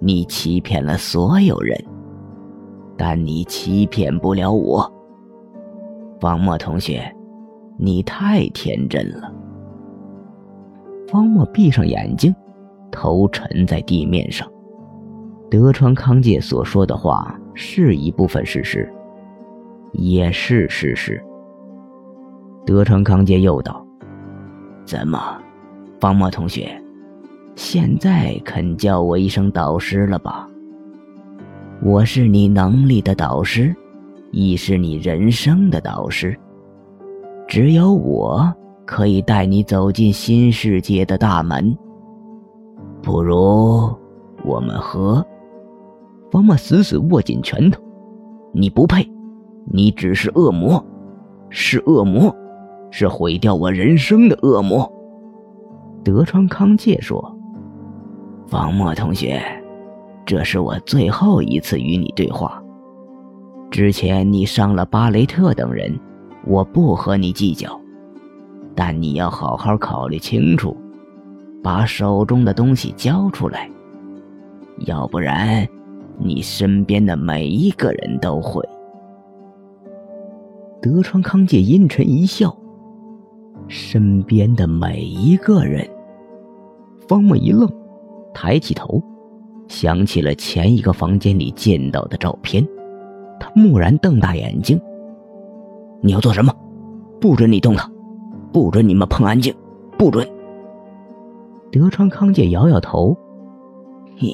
你欺骗了所有人，但你欺骗不了我。方墨同学，你太天真了。方墨闭上眼睛，头沉在地面上。德川康介所说的话是一部分事实，也是事实。德川康介又道：“怎么，方墨同学？”现在肯叫我一声导师了吧？我是你能力的导师，亦是你人生的导师。只有我可以带你走进新世界的大门。不如我们和方墨死死握紧拳头。你不配，你只是恶魔，是恶魔，是毁掉我人生的恶魔。德川康介说。方墨同学，这是我最后一次与你对话。之前你伤了巴雷特等人，我不和你计较，但你要好好考虑清楚，把手中的东西交出来，要不然，你身边的每一个人都会。德川康介阴沉一笑，身边的每一个人。方墨一愣。抬起头，想起了前一个房间里见到的照片，他蓦然瞪大眼睛：“你要做什么？不准你动他，不准你们碰安静，不准！”德川康介摇摇头：“嘿，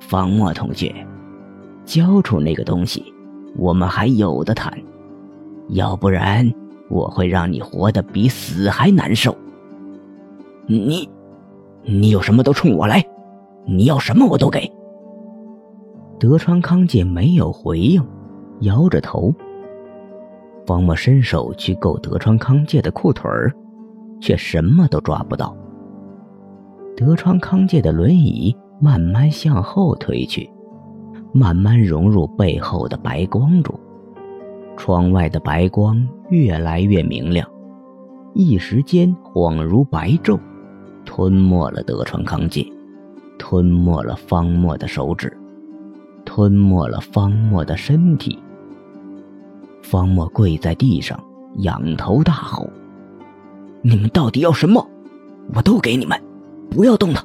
方墨同学，交出那个东西，我们还有的谈；要不然，我会让你活得比死还难受。你，你有什么都冲我来！”你要什么我都给。德川康介没有回应，摇着头。方墨伸手去够德川康介的裤腿儿，却什么都抓不到。德川康介的轮椅慢慢向后退去，慢慢融入背后的白光中。窗外的白光越来越明亮，一时间恍如白昼，吞没了德川康介。吞没了方墨的手指，吞没了方墨的身体。方墨跪在地上，仰头大吼：“你们到底要什么？我都给你们，不要动他！”